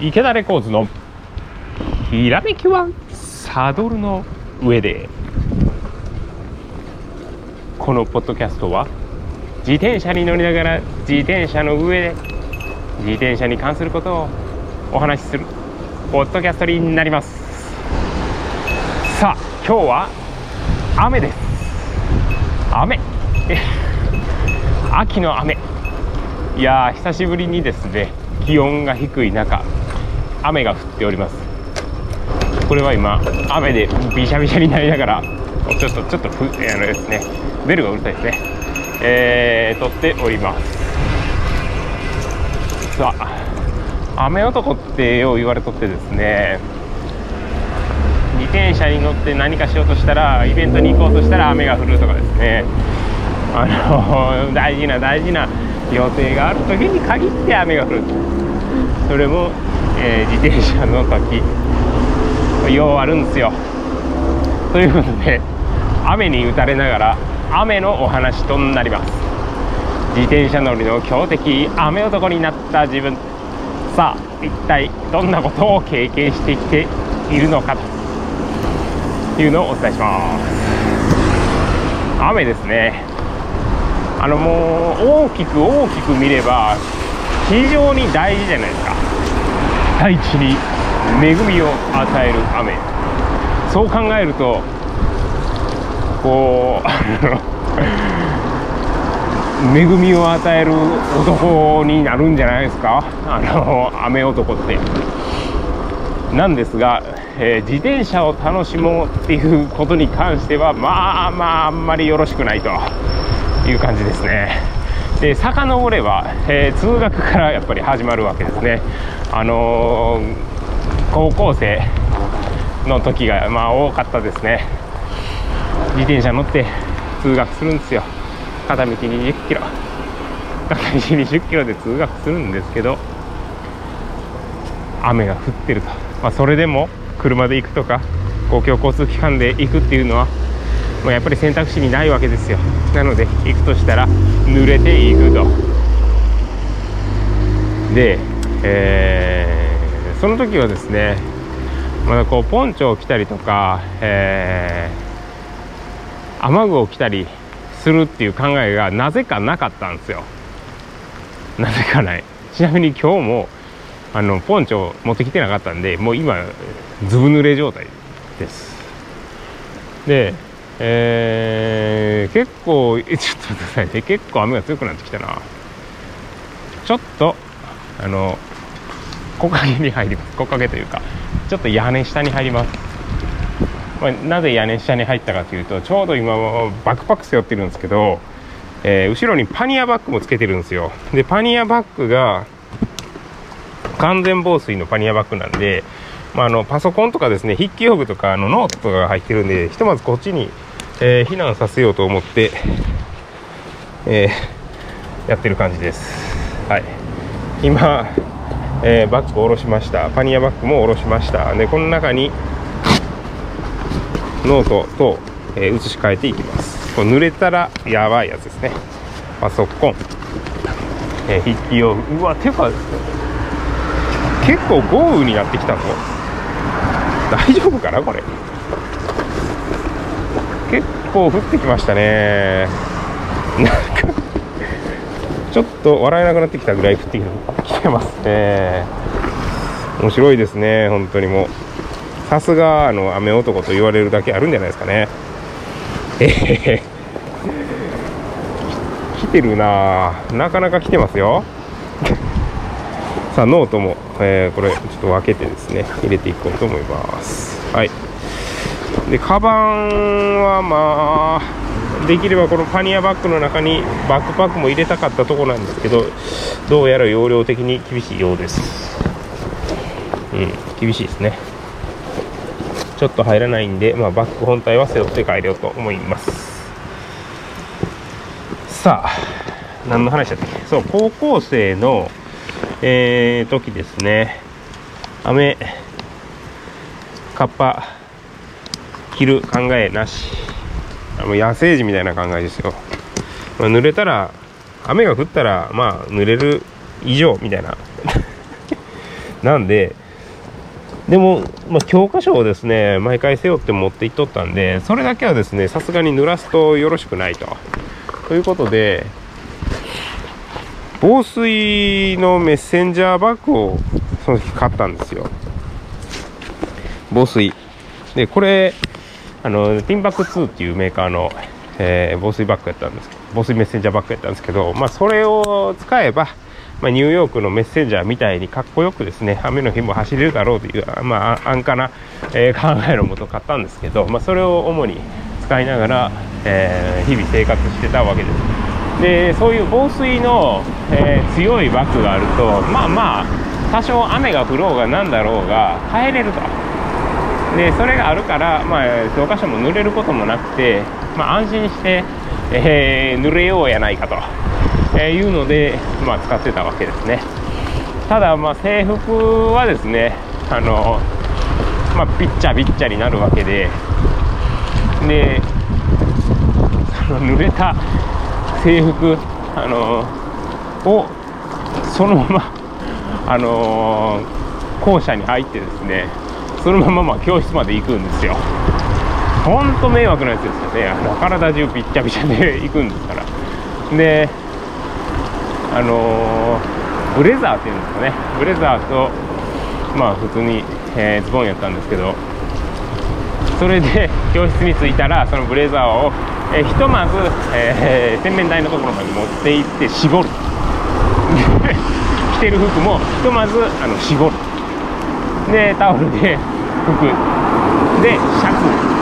池田レコーズのひらめきはサドルの上で。このポッドキャストは自転車に乗りながら自転車の上で自転車に関することをお話しするポッドキャストになります。さあ今日は雨です。雨。秋の雨。いやー久しぶりにですね気温が低い中雨が降っております。これは今雨でびしゃびしゃになりながらちょっとちょっとふあのですねベルがうるさいですね。えー、撮っております。さあ雨男ってよう言われとってですね自転車に乗って何かしようとしたらイベントに行こうとしたら雨が降るとかですね。あの大事な大事な予定がある時に限って雨が降る。それも、えー、自転車の時ようあるんですよ。ということで雨に打たれながら雨のお話となります。自転車乗りの強敵雨男になった自分。さあ一体どんなことを経験してきているのかと。いうのをお伝えします。雨ですね。あのもう大きく大きく見れば非常に大事じゃないですか。大地に恵みを与える雨。そう考えるとこう 恵みを与える男になるんじゃないですか？あの雨男って。なんですが、えー、自転車を楽しもうっていうことに関してはまあまああんまりよろしくないという感じですね。で遡れば、えー、通学からやっぱり始まるわけですね。あのー、高校生の時がまあ多かったですね。自転車乗って通学するんですよ。片道20キロ。片道20キロで通学するんですけど雨が降ってると、まあ、それでも車で行くとか公共交通機関で行くっていうのはまあ、やっぱり選択肢にないわけですよ。なので行くとしたら濡れていくと。で、えー、その時はですねまだこうポンチョを着たりとか、えー、雨具を着たりするっていう考えがなぜかなかったんですよ。なぜかない。ちなみに今日もあのポンチョ持ってきてなかったんでもう今ずぶ濡れ状態です。でえー、結構ちょっと待ってくださいね。結構雨が強くなってきたな。ちょっとあの木陰に入ります。木陰というかちょっと屋根下に入ります、まあ、なぜ屋根下に入ったかというとちょうど今バックパック背負ってるんですけど、えー、後ろにパニアバッグもつけてるんですよ。でパニアバッグが完全防水のパニアバッグなんでまあ、あのパソコンとかですね筆記用具とかあのノートとかが入ってるんでひとまずこっちにえー、避難させようと思って、えー、やってる感じです。はい、今、えー、バッグを下ろしました。パニアバッグも下ろしました。で、この中にノートと、え移し替えていきます。これ濡れたらやばいやつですね。パソコン、え筆記用。うわ、てか、結構豪雨になってきたぞ。大丈夫かなこれ。構降ってきましたね。なんか ちょっと笑えなくなってきたぐらい降ってきてますね。面白いですね本当にもう。さすがあの雨男と言われるだけあるんじゃないですかね。えへへ。来てるな。なかなか来てますよ。さあノートも、えー、これちょっと分けてですね入れていこうと思います。はい。でカバンはまあできればこのパニアバッグの中にバックパックも入れたかったとこなんですけどどうやら容量的に厳しいようです。うん厳しいですね。ちょっと入らないんで、まあ、バッグ本体は背負って帰ろうと思います。さあ何の話だったっけ？そう高校生のえー、時ですね。雨カッパ着る考えなし。あの野生児みたいな考えですよ、まあ、濡れたら雨が降ったらまあ濡れる以上みたいな。なんででも、まあ、教科書をですね毎回背負って持っていっとったんでそれだけはですねさすがに濡らすとよろしくないと。ということで防水のメッセンジャーバッグをその日買ったんですよ。防水。でこれあのティンバック2っていうメーカーの、えー、防水バッグやったんです防水メッセンジャーバッグやったんですけど、まあ、それを使えば、まあ、ニューヨークのメッセンジャーみたいにかっこよくですね雨の日も走れるだろうという、まあ、安価な、えー、考えのもと買ったんですけど、まあ、それを主に使いながら、えー、日々生活してたわけです。でそういう防水の、えー、強いバッグがあるとまあまあ多少雨が降ろうが何だろうが耐えれると。でそれがあるから、まあ、教科書も濡れることもなくて、まあ、安心して、えー、濡れようやないかと、えいうので、まあ、使ってたわけですね。ただ、まあ、制服はですねあの、まあ、ピッチャビッチャになるわけででその濡れた制服あのをそのままあの校舎に入ってですねそのまままあ教室まで行くんですよ。ほんと迷惑なやつですよね。あの体中びっちゃびちゃで行くんですから。であのー、ブレザーっていうんですかね。ブレザーとまあ普通に、えー、ズボンやったんですけど。それで教室に着いたらそのブレザーを、えー、ひとまず、えー、洗面台のところまで持って行って絞る。着てる服もひとまずあの絞る。でタオルで服。でシャツ。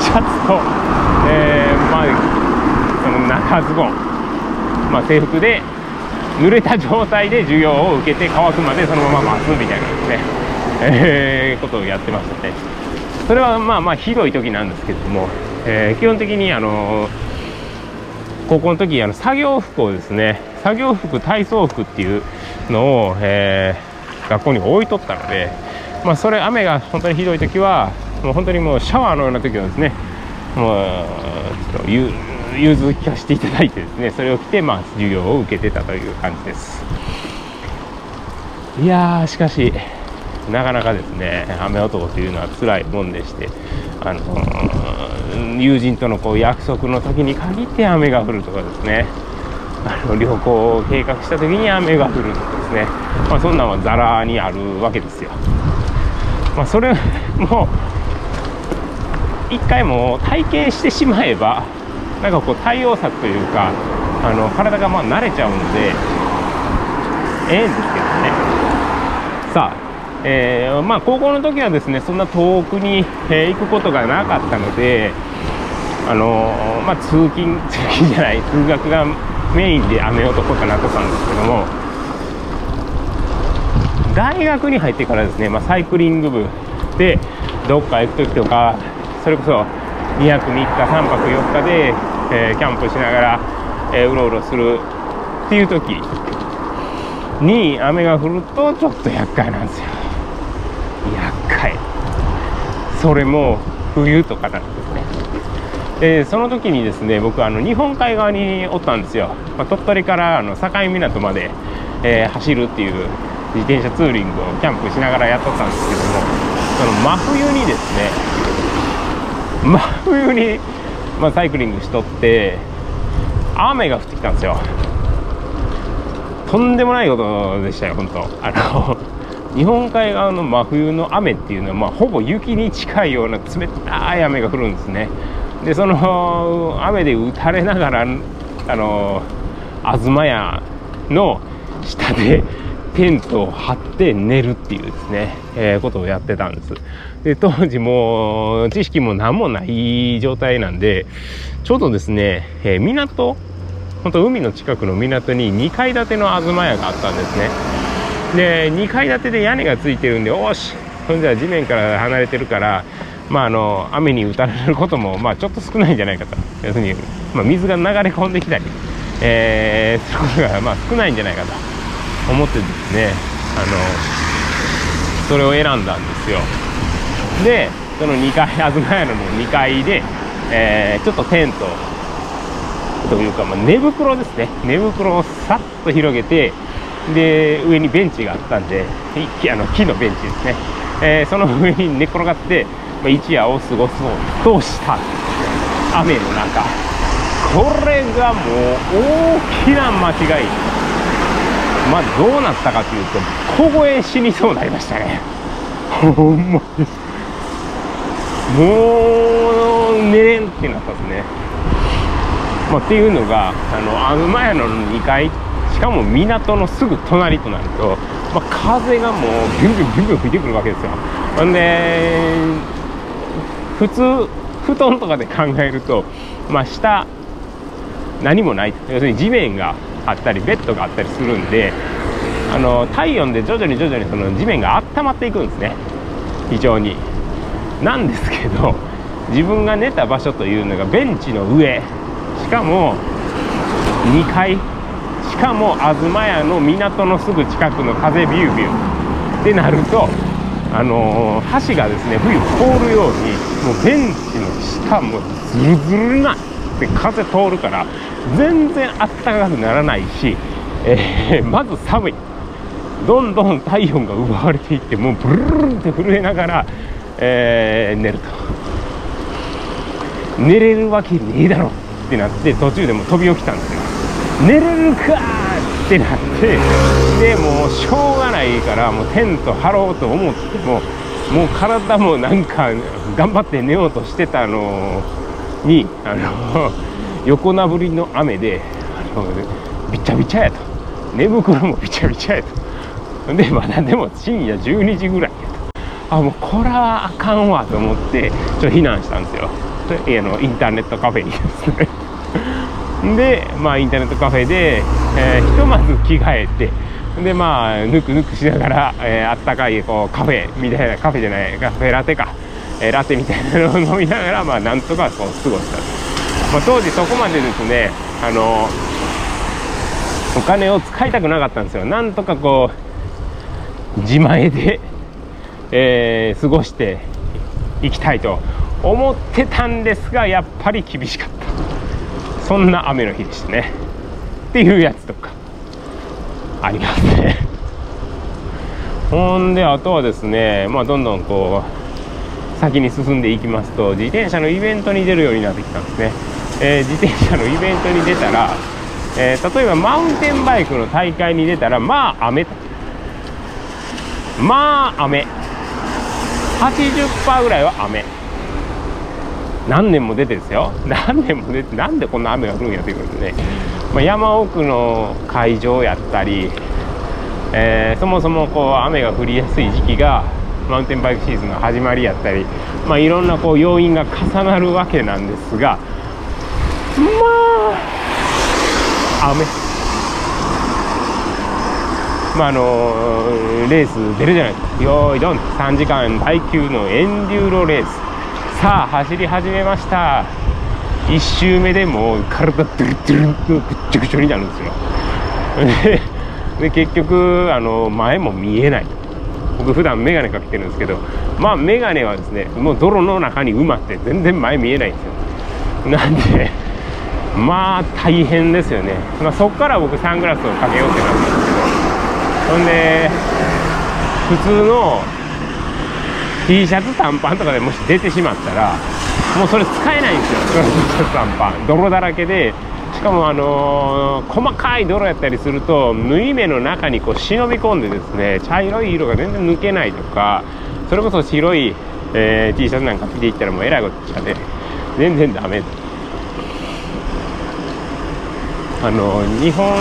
シャツと、えー、まあその中ズボン、まあ、制服で濡れた状態で授業を受けて乾くまでそのまま待つみたいなですね、えー、ことをやってましたね。それはまあまあひどい時なんですけども、えー、基本的にあの高校の時あの作業服をですね作業服体操服っていうのを、えー、学校に置いとったのでまあ、それ雨が本当にひどい時はもう本当にもうシャワーのような時はですねもうちょっと融通聞かせていただいてですねそれを着てまあ授業を受けてたという感じです。いやーしかしなかなかですね雨男というのは辛いもんでしてあの友人とのこう約束の時に限って雨が降るとかですねあの旅行を計画した時に雨が降るとかですね、まあ、そんなんはざらにあるわけですよ。まあ、それも一回も体験してしまえばなんかこう対応策というかあの体がまあ慣れちゃうのでええんですけどね。さあえー、まあ高校の時はですねそんな遠くに、え、行くことがなかったのであのー、まあ、通勤通勤じゃない通学がメインで雨男かなとかんですけども大学に入ってからですね、まあ、サイクリング部でどっか行く時とかそれこそ2泊3日3泊4日で、えー、キャンプしながら、えー、うろうろするっていう時に雨が降るとちょっと厄介なんですよ。厄介。それも冬とかなんですね。でその時にですね僕あの日本海側におったんですよ、まあ、鳥取からあの境港まで、えー、走るっていう自転車ツーリングをキャンプしながらやっとったんですけどもその真冬にですね 真冬に、まあ、サイクリングしとって雨が降ってきたんですよ。とんでもないことでしたよ本当。あの 日本海側の真冬の雨っていうのは、まあ、ほぼ雪に近いような冷たい雨が降るんですね。でその雨で打たれながらあの東屋の下でテントを張って寝るっていうですね、えー、ことをやってたんです。で当時も知識も何もない状態なんでちょうどですね、えー、港本当海の近くの港に2階建ての東屋があったんですね。で2階建てで屋根がついてるんでおしそれじゃ地面から離れてるからまあ、あの雨に打たれることも、まあ、ちょっと少ないんじゃないかと。要するに、まあ、水が流れ込んできたり、えー、することが、まあ、少ないんじゃないかと。思ってですねあのそれを選んだんですよ。でその2階 東屋の2階で、えー、ちょっとテントというか、まあ、寝袋ですね。寝袋をさっと広げて、で上にベンチがあったんであの木のベンチですね、えー、その上に寝転がって、まあ、一夜を過ごそうとした雨の中。これがもう大きな間違い。まあどうなったかというと小声死にそうになりましたね。ほんまに。もう寝れんってなったんですね、まあ、っていうのがあの東屋の2階。しかも港のすぐ隣となると、まあ、風がもうビュンビュンビュンビュン吹いてくるわけですよ。ほんで普通布団とかで考えると、まあ、下何もない。要するに地面があったりベッドがあったりするんであの体温で徐々に徐々にその地面が温まっていくんですね。非常に。なんですけど自分が寝た場所というのがベンチの上。しかも2階。しかも東屋の港のすぐ近くの風ビュービュー。ってなるとあのー、橋がですね冬凍るようにもうベンチの下もズルズルなって風通るから全然あったかくならないし、えー、まず寒い。どんどん体温が奪われていってもうブルルルって震えながら、えー、寝ると寝れるわけねえだろってなって途中でも飛び起きたんですよ寝れるかってなってでもうしょうがないからもうテント張ろうと思ってももう体もなんか頑張って寝ようとしてたのにあの横殴りの雨であのびちゃびちゃやと。寝袋もびちゃびちゃやと。でまだでも深夜12時ぐらいやと。あもうこれはあかんわと思ってちょっと避難したんですよ。あのインターネットカフェにですね。でまあインターネットカフェで、えー、ひとまず着替えてでまあぬくぬくしながら、えー、あったかいこうカフェみたいなカフェじゃないカフェラテか、えー、ラテみたいなのを飲みながらまあなんとかこう過ごしたまあ、当時そこまでですねあのお金を使いたくなかったんですよ。なんとかこう自前で、えー、過ごしていきたいと思ってたんですがやっぱり厳しかった。そんな雨の日でしたね。っていうやつとかありますね。ほんであとはですねまあどんどんこう先に進んでいきますと自転車のイベントに出るようになってきたんですね。え、自転車のイベントに出たら、え、例えばマウンテンバイクの大会に出たらまあ雨。まあ雨。80%ぐらいは雨。何年も出てですよ。何年も出てなんでこんな雨が降るんやっていうことで。ね、まあ、山奥の会場やったり、えー、そもそもこう雨が降りやすい時期がマウンテンバイクシーズンの始まりやったり、まあ、いろんなこう要因が重なるわけなんですがあ雨。まああのレース出るじゃないですか。よーいどん。3時間耐久のエンデューロレース。さあ走り始めました。1周目でもう体ドゥルドゥルとぐっちょぐちょになるんですよで結局あの前も見えない僕普段眼鏡かけてるんですけどまあ眼鏡はですねもう泥の中に埋まって全然前見えないんですよなんでまあ大変ですよね、まあ、そこから僕サングラスをかけようってなったんですけど。ほんで普通の T シャツ短パンとかでもし出てしまったらもうそれ使えないんですよ。T シャツ短パン。泥だらけで。しかもあのー、細かい泥やったりすると縫い目の中にこう忍び込んでですね茶色い色が全然抜けないとかそれこそ白い、えー、T シャツなんか着ていったらもうえらいことしちゃって全然ダメあの日本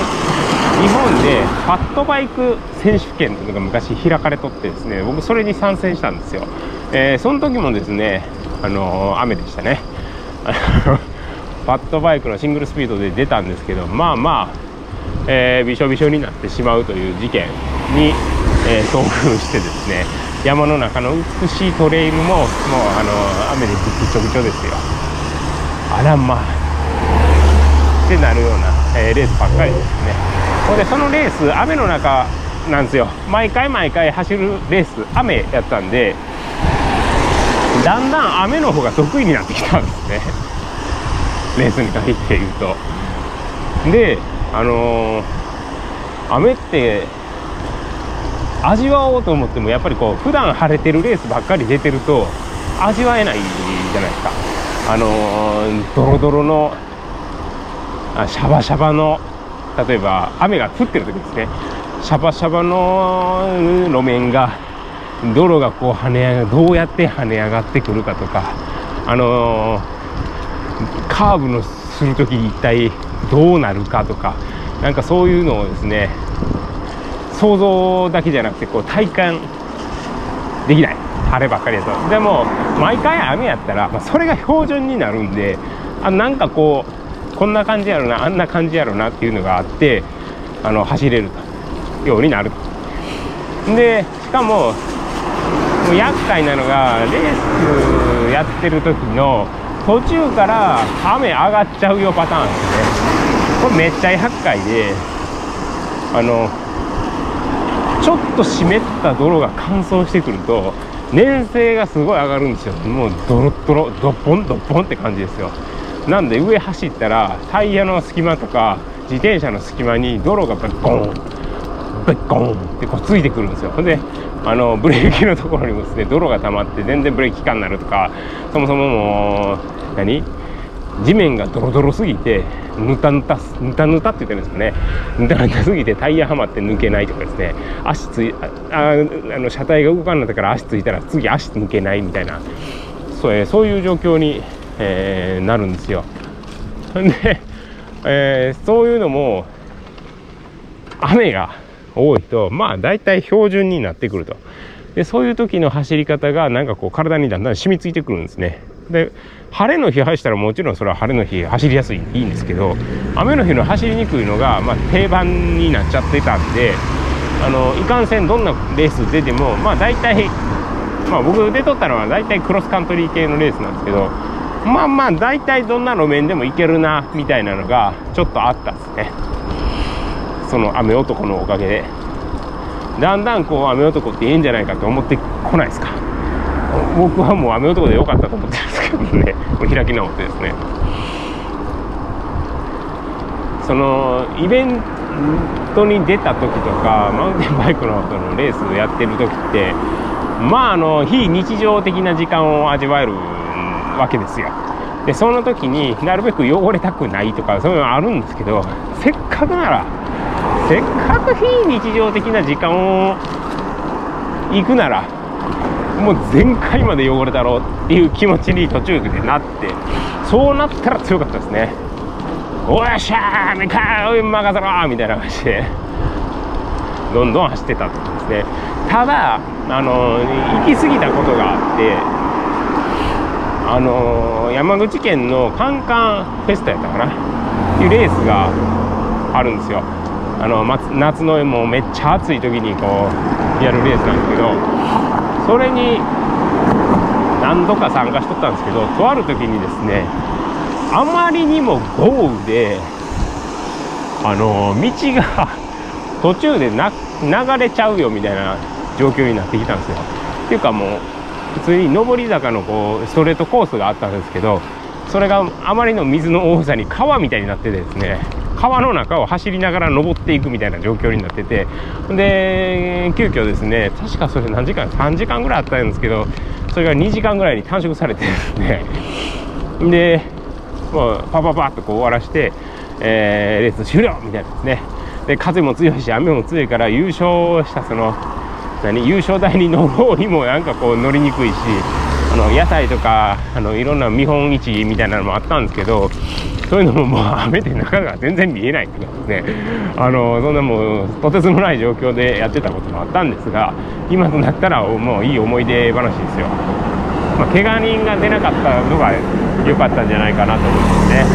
日本でファットバイク選手権というのが昔開かれとってですね僕それに参戦したんですよ、えー、その時もですねあの雨でしたね。ファットバイクのシングルスピードで出たんですけどまあまあ、えー、びしょびしょになってしまうという事件に、えー、遭遇してですね山の中の美しいトレイルももうあの雨でぐちょぐちょですよ。あらまあ。ってなるような、えー、レースばっかりですね。ほんでそのレース雨の中なんですよ。毎回毎回走るレース雨やったんでだんだん雨の方が得意になってきたんですね。レースに限って言うと。であのー、雨って味わおうと思ってもやっぱりこう普段晴れてるレースばっかり出てると味わえないじゃないですか。あのー、ドロドロのシャバシャバの例えば雨が降ってる時ですね。シャバシャバの路面が泥がこう跳ね上がどうやって跳ね上がってくるかとかあのー、カーブのする時一体どうなるかとかなんかそういうのをですね想像だけじゃなくてこう体感できない。晴ればっかりだと。でも毎回雨やったら、まあ、それが標準になるんであなんかこうこんな感じやろなあんな感じやろなっていうのがあってあの走れるようになるでしかももう厄介なのがレースやってる時の途中から雨上がっちゃうよパターンですね。これめっちゃ厄介であのちょっと湿った泥が乾燥してくると粘性がすごい上がるんですよ。もうドロドロドッポンドッポンって感じですよ。なんで上走ったらタイヤの隙間とか自転車の隙間に泥がベッコン。ベッコン。ってこうついてくるんですよ。ほんであのブレーキのところにもですね泥が溜まって全然ブレーキ効かんなるとかそもそももう何？地面がドロドロすぎてぬたぬたぬたぬたって言ってるんですかね。ぬたぬたすぎてタイヤはまって抜けないとかですね。足ついああの車体が動かんなったから足ついたら次足抜けないみたいな。そう,、そういう状況に、えー、なるんですよ。で、えー、そういうのも雨が多いとまあ大体標準になってくると。でそういう時の走り方がなんかこう体にだんだん染みついてくるんですね。で晴れの日走ったらもちろんそれは晴れの日走りやすいいいんですけど雨の日の走りにくいのが、まあ、定番になっちゃってたんであのいかんせんどんなレース出てもまあ大体、まあ、僕出とったのは大体クロスカントリー系のレースなんですけどまあまあ大体どんな路面でもいけるなみたいなのがちょっとあったんですね。その雨男のおかげで。だんだんこう雨男っていいんじゃないかと思ってこないですか。僕はもう雨男でよかったと思ってるんですけどね。もう開き直ってですね。そのイベントに出た時とかマウンテンバイクののレースやってる時ってまああの非日常的な時間を味わえるわけですよ。でその時になるべく汚れたくないとかそういうのあるんですけどせっかくならせっかく非日常的な時間を行くならもう全開まで汚れたろうっていう気持ちに途中でなってそうなったら強かったですね。おっしゃーめかー任せろみたいな感じでどんどん走ってたってことですね。ただあの行き過ぎたことがあってあの山口県のカンカンフェスタやったかな？っていうレースがあるんですよあの夏のもうめっちゃ暑い時にこうやるレースなんですけどそれに何度か参加しとったんですけどとある時にですねあまりにも豪雨であの道が 途中で流れちゃうよみたいな状況になってきたんですよ。っていうかもう普通に上り坂のこうストレートコースがあったんですけどそれがあまりの水の多さに川みたいになってですね川の中を走りながら登っていくみたいな状況になっててで急遽ですね確かそれ何時間3時間ぐらいあったんですけどそれが2時間ぐらいに短縮されてですね でもうパパパッとこう終わらして、えー、レース終了みたいなですね。で風も強いし雨も強いから優勝したその何？優勝台に乗ろうにもなんかこう乗りにくいしあの屋台とかあのいろんな見本市みたいなのもあったんですけどそういうのももう雨で中が全然見えないっていうですね。あのそんなもうとてつもない状況でやってたこともあったんですが今となったらもういい思い出話ですよ、まあ、怪我人が出なかったのが良かったんじゃないかなと思いますね。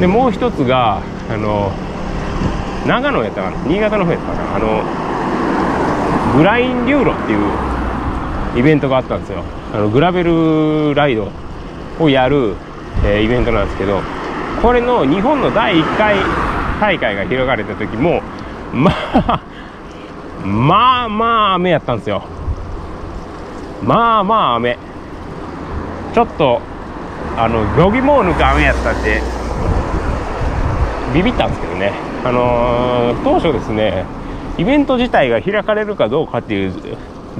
でもう一つがあの長野やったかな？新潟の方やったかな？あのグラインデューロっていうイベントがあったんですよ。あのグラベルライドをやる、えー、イベントなんですけどこれの日本の第1回大会が開かれた時も まあまあまあ雨やったんですよ。まあまあ雨。ちょっとあのどぎもを抜く雨やったんでビビったんですけどね、あのー、当初ですねイベント自体が開かれるかどうかっていう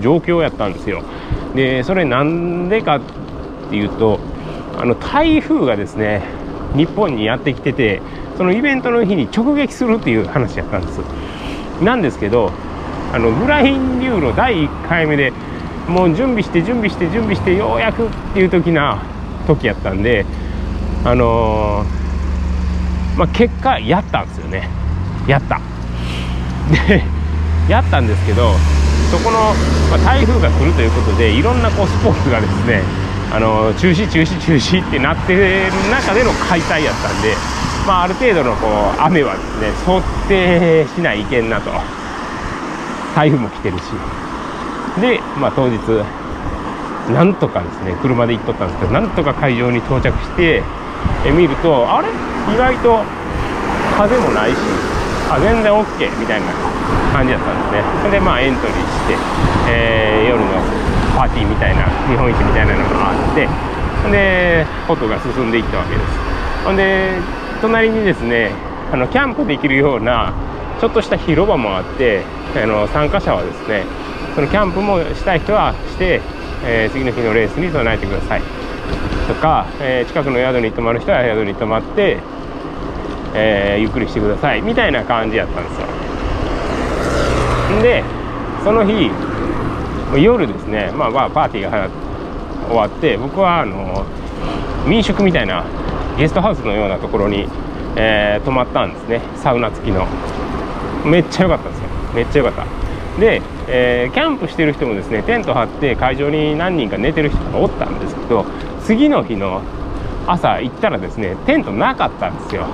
状況やったんですよ。でそれなんでかっていうとあの台風がですね日本にやってきててそのイベントの日に直撃するっていう話やったんです。なんですけどあのグライン流の第1回目でもう準備して準備して準備してようやくっていう時な時やったんであのー、まあ、結果やったんですよね。やった。でやったんですけどそこの、まあ、台風が来るということでいろんなこうスポーツがですねあの中止中止中止ってなってる中での開催やったんで、まあ、ある程度のこう雨はですね想定しないいけんなと。台風も来てるし。で、まあ、当日なんとかですね車で行っとったんですけどなんとか会場に到着してえ見るとあれ？意外と風もないしあ全然 OK みたいな感じだったんですね。でまあエントリーして、えー、夜のパーティーみたいな日本一みたいなのがあってでことが進んでいったわけです。ほんで隣にですねあのキャンプできるようなちょっとした広場もあってあの参加者はですねそのキャンプもしたい人はして、えー、次の日のレースに備えてください。とか、えー、近くの宿に泊まる人は宿に泊まって、えー、ゆっくりしてくださいみたいな感じやったんですよ。でその日夜ですね、まあ、まあパーティーが終わって僕はあの民宿みたいなゲストハウスのようなところに、えー、泊まったんですねサウナ付きの。めっちゃ良かったんですよ。めっちゃ良かった。で、えー、キャンプしてる人もですねテント張って会場に何人か寝てる人がおったんですけど次の日の朝行ったらですねテントなかったんですよ。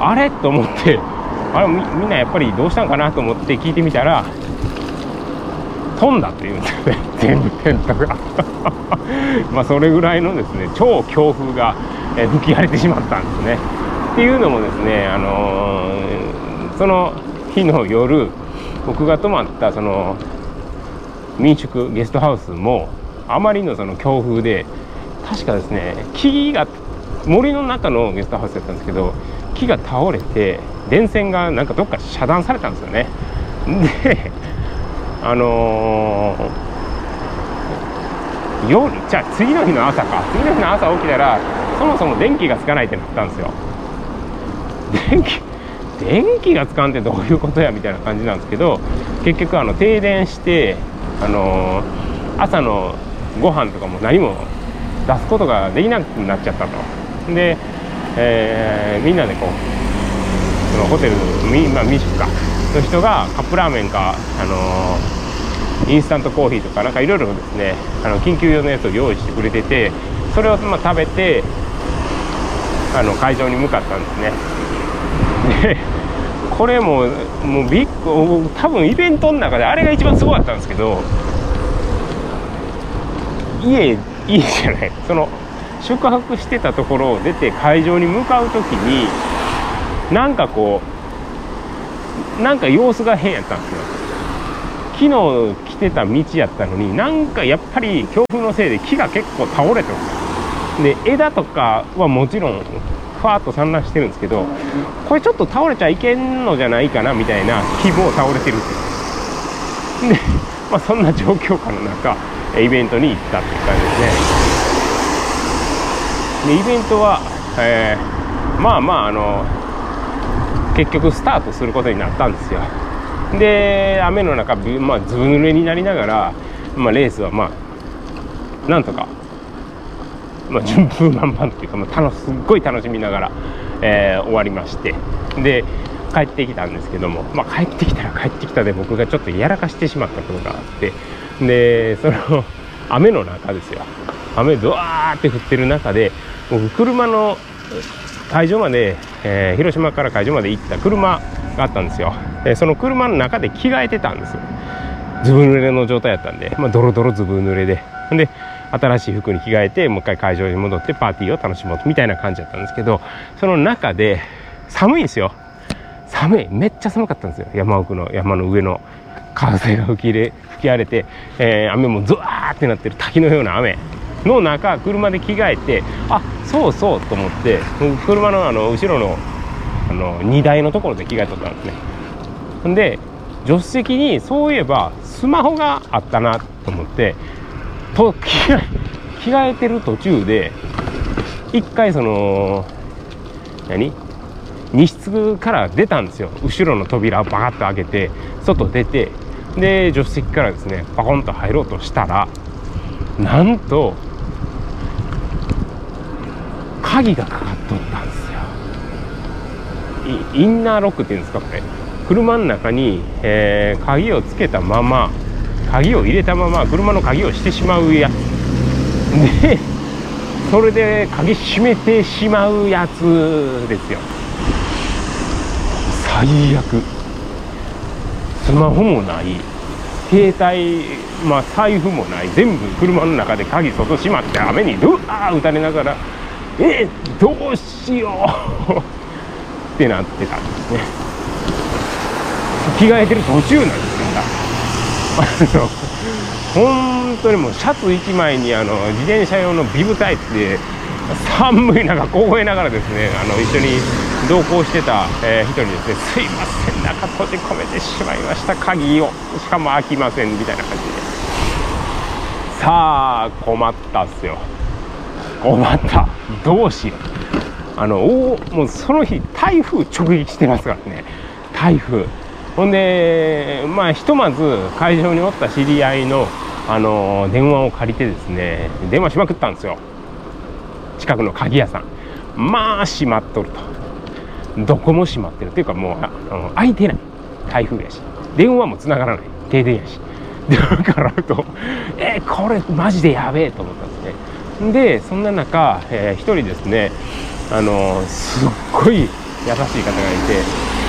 あれ？と思って。あれ？みんなやっぱりどうしたんかなと思って聞いてみたら飛んだっていうんですよね。全部テントが。まあそれぐらいのですね超強風が吹き荒れてしまったんですね。っていうのもですねあのー、その日の夜僕が泊まったその民宿ゲストハウスもあまりのその強風で確かですね木が森の中のゲストハウスだったんですけど木が倒れて電線がなんかどっか遮断されたんですよね。であのー、夜じゃあ次の日の朝か。次の日の朝起きたらそもそも電気がつかないってなったんですよ。電気電気がつかんってどういうことやみたいな感じなんですけど結局あの停電してあのー、朝のご飯とかも何も出すことができなくなっちゃったと。で、えー、みんなでこうそのホテルみ、まあ、民宿か。の人がカップラーメンか、あのー、インスタントコーヒーとかなんかいろいろですねあの緊急用のやつを用意してくれててそれをまあ食べてあの会場に向かったんですね。でこれももうビッグ多分イベントの中であれが一番すごかったんですけど家いいじゃない。その宿泊してたところを出て会場に向かう時になんかこうなんか様子が変やったんですよ。昨日来てた道やったのになんかやっぱり強風のせいで木が結構倒れてます。で枝とかはもちろんふわっと散乱してるんですけどこれちょっと倒れちゃいけんのじゃないかなみたいな木も倒れてるって。で、まあ、そんな状況下の中イベントに行ったっていう感じですね。でイベントは、えー、まあまああの結局スタートすることになったんですよ。で雨の中、まあ、ずぶ濡れになりながら、まあ、レースはまあなんとか、まあ、順風満帆っていうか、まあ、楽すっごい楽しみながら、えー、終わりまして。で帰ってきたんですけども、まあ、帰ってきたら帰ってきたで僕がちょっとやらかしてしまったことがあってでその雨の中ですよ。雨ドワーって降ってる中で僕車の会場まで、えー、広島から会場まで行った車があったんですよ、え、その車の中で着替えてたんですずぶ濡れの状態やったんで、まあ、ドロドロずぶ濡れで。で新しい服に着替えてもう一回会場に戻ってパーティーを楽しもうみたいな感じだったんですけどその中で寒いんですよ。寒い。めっちゃ寒かったんですよ。山奥の山の上の風が吹きれ吹き荒れて、えー、雨もズワーってなってる滝のような雨の中車で着替えてあそうそうと思って車のあの後ろのあの荷台のところで着替えとったんですね。ほんで助手席にそういえばスマホがあったなと思ってと着替え着替えてる途中で一回その何？荷室から出たんですよ。後ろの扉をバカッと開けて外出てで助手席からですねパコンと入ろうとしたらなんと鍵がかかっとったんですよ。インナーロックっていうんですかこれ。車の中に、えー、鍵をつけたまま鍵を入れたまま車の鍵をしてしまうやつ。でそれで鍵閉めてしまうやつですよ。最悪。スマホもない。携帯まあ財布もない。全部車の中で鍵外閉まって雨にうわー打たれながらえどうしよう。ってなってたんですね。着替えてる途中なんですから本当にもうシャツ1枚にあの自転車用のビブタイツで寒い中凍えながらですねあの一緒に同行してた、えー、人にですね「すいません。中閉じ込めてしまいました。鍵を。しかも開きません」みたいな感じで。さあ困ったっすよ。困った。どうしよう。あのおもうその日台風直撃してますからね。台風。ほんでまあひとまず会場におった知り合いのあの電話を借りてですね電話しまくったんですよ。近くの鍵屋さん。まあ閉まっとると。どこも閉まってる。っていうかもうあの開いてない。台風やし。電話もつながらない。停電やし。だからとえこれマジでやべえと思ったんですね。でそんな中、えー、一人ですねあのすっごい優しい方がいて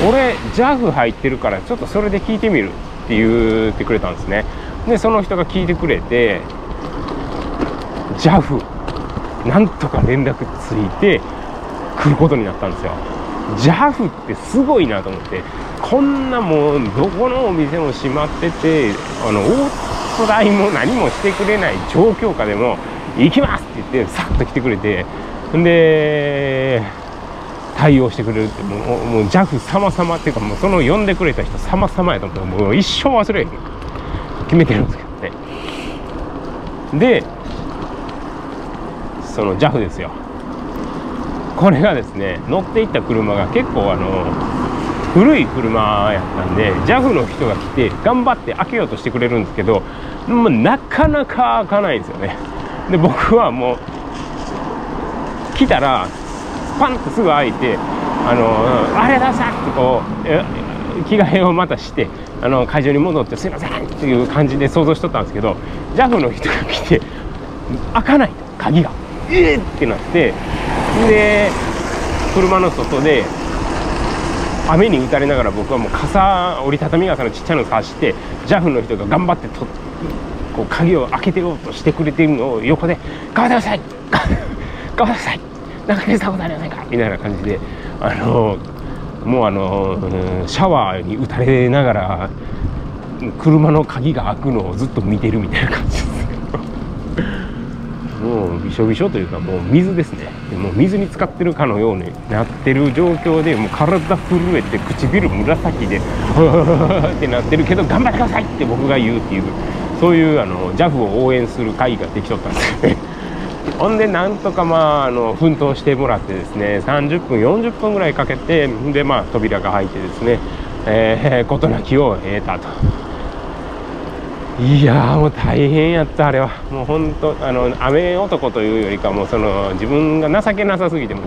俺 JAF 入ってるからちょっとそれで聞いてみるって言ってくれたんですね。でその人が聞いてくれて JAF なんとか連絡ついて来ることになったんですよ。JAF ってすごいなと思ってこんなもうどこのお店も閉まっててあのオート代も何もしてくれない状況下でも行きますって言ってさっと来てくれてんで対応してくれるってもうもう JAF 様々っていうかもうその呼んでくれた人様々やと思ってもう一生忘れへん。決めてるんですけどね。でその JAF ですよ。これがですね乗っていった車が結構あの古い車やったんで JAF の人が来て頑張って開けようとしてくれるんですけどもうなかなか開かないんですよね。で僕はもう来たらパンとすぐ開いてあのあれださってこう着替えをまたしてあの会場に戻ってすいませんっていう感じで想像しとったんですけど JAF の人が来て開かないと鍵がえっ、ってなってで車の外で雨に打たれながら僕はもう傘折りたたみ傘のちっちゃいの差して JAF の人が頑張ってとこう鍵を開けてようとしてくれているのを横で「頑張ってください 頑張ってくださいなんかしたことありませんか?」みたいな感じであのもうあのシャワーに打たれながら車の鍵が開くのをずっと見てるみたいな感じです。びしょびしょというかもう水ですね。もう水に浸かってるかのようになってる状況でもう体震えて唇紫で ってなってるけど頑張ってくださいって僕が言うっていうそういうあの JAF を応援する会ができとったんです。よ ねほんでなんとかまああの奮闘してもらってですね30分40分ぐらいかけてでまあ扉が開いてですねえー、事なきを得たと。いやもう大変やったあれは。もう本当あの雨男というよりかもその自分が情けなさすぎても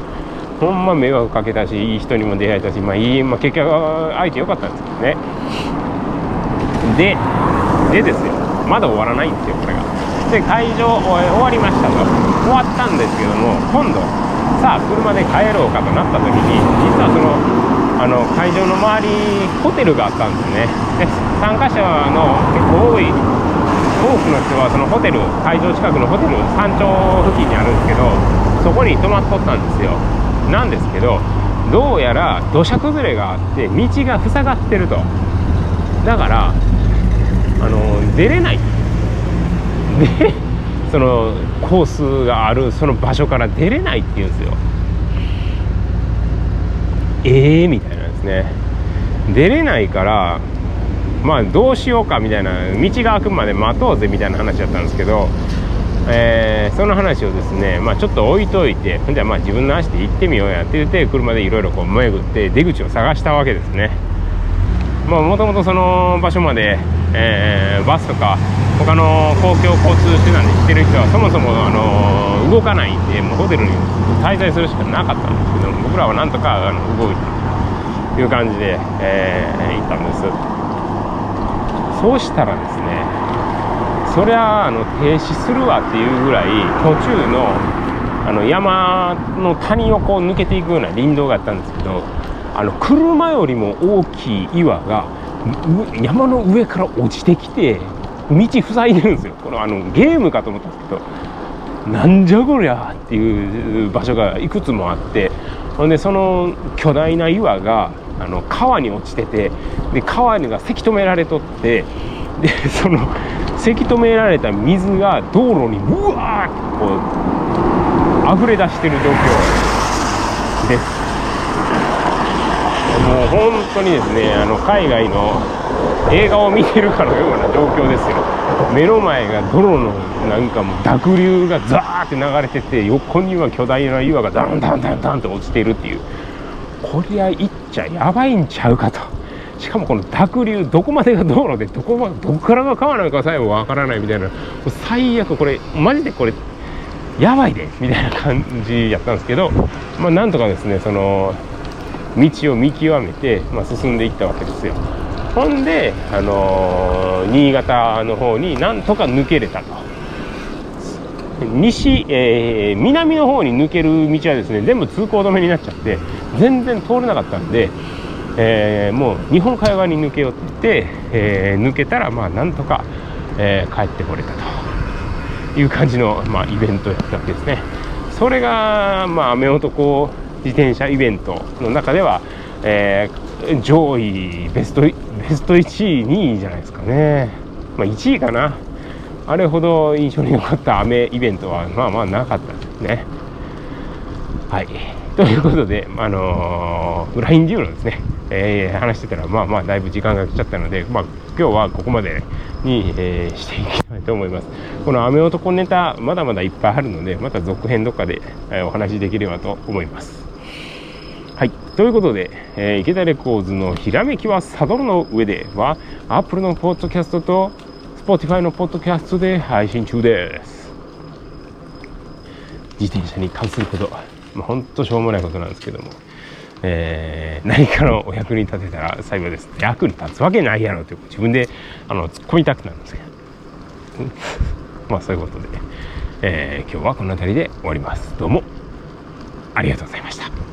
ほんま迷惑かけたしいい人にも出会えたしまあいい、まあ、結局相手良かったんですけどね。ででですよ。まだ終わらないんですよこれが。で会場終わりましたと。終わったんですけども今度さあ車で帰ろうかとなった時に実はそのあの会場の周りホテルがあったんですね。で参加者の結構多い多くの人はそのホテル会場近くのホテル山頂付近にあるんですけどそこに泊まっとったんですよ。なんですけどどうやら土砂崩れがあって道が塞がってると。だからあの出れない。でそのコースがあるその場所から出れないっていうんですよ。ええー、みたいなんですね。出れないからまあどうしようかみたいな道が開くまで待とうぜみたいな話だったんですけど、えー、その話をですね、まあ、ちょっと置いといてじゃあまあ自分の足で行ってみようやって言って車でいろいろこう巡って出口を探したわけですね。まあもともとその場所まで、えー、バスとか他の公共交通手段で来てる人はそもそも、あの動かないんでもうホテルに滞在するしかなかったんですけど僕らはなんとかあの動いたという感じで、えー、行ったんです。そうしたらですねそりゃあの停止するわっていうぐらい途中のあの山の谷をこう抜けていくような林道があったんですけどあの車よりも大きい岩が山の上から落ちてきて道塞いでるんですよ。これあのゲームかと思ったんですけどなんじゃこりゃっていう場所がいくつもあってほんでその巨大な岩があの川に落ちててで川がせき止められとってで そのせき止められた水が道路にうわーってこう溢れ出してる状況。です。もう本当にですねあの海外の映画を見てるかのような状況ですよ。目の前が泥のなんかもう濁流がザーって流れてて横には巨大な岩がダンダンダンダンって落ちているっていう。こりゃ行っちゃやばいんちゃうかと。しかもこの濁流どこまでが道路でどこ,、ま、どこからが川なのかさえもわからないみたいな。最悪これマジでこれやばいでみたいな感じやったんですけど。まあなんとかですねその道を見極めて、まあ、進んでいったわけですよ。ほんで、あのー、新潟の方になんとか抜けれたと。西、えー、南の方に抜ける道はですね全部通行止めになっちゃって全然通れなかったんで、えー、もう日本海側に抜けようって言って、えー、抜けたらまあなんとか、え帰ってこれたという感じの、まあ、イベントやったわけですね。それが、まあ、雨男自転車イベントの中では、え上位ベストベスト1位2位じゃないですかねまあ1位かなあれほど印象に残った雨イベントはまあまあなかったですね。はい。ということで、あのー、ブラインデューのですね、えー、話してたら、まあまあだいぶ時間が来ちゃったので、まあ今日はここまでに、えー、していきたいと思います。この雨男ネタ、まだまだいっぱいあるので、また続編どっかで、え、お話しできればと思います。はい。ということで、えー、池田レコーズのひらめきはサドルの上では、アップルのポッドキャストと Spotify のポッドキャストで配信中です。自転車に関すること、まあ、ほんとしょうもないことなんですけども、えー、何かのお役に立てたら幸いです。役に立つわけないやろという自分であの突っ込みたくなるんですけど。まあそういうことで、えー、今日はこの辺りで終わります。どうも。ありがとうございました。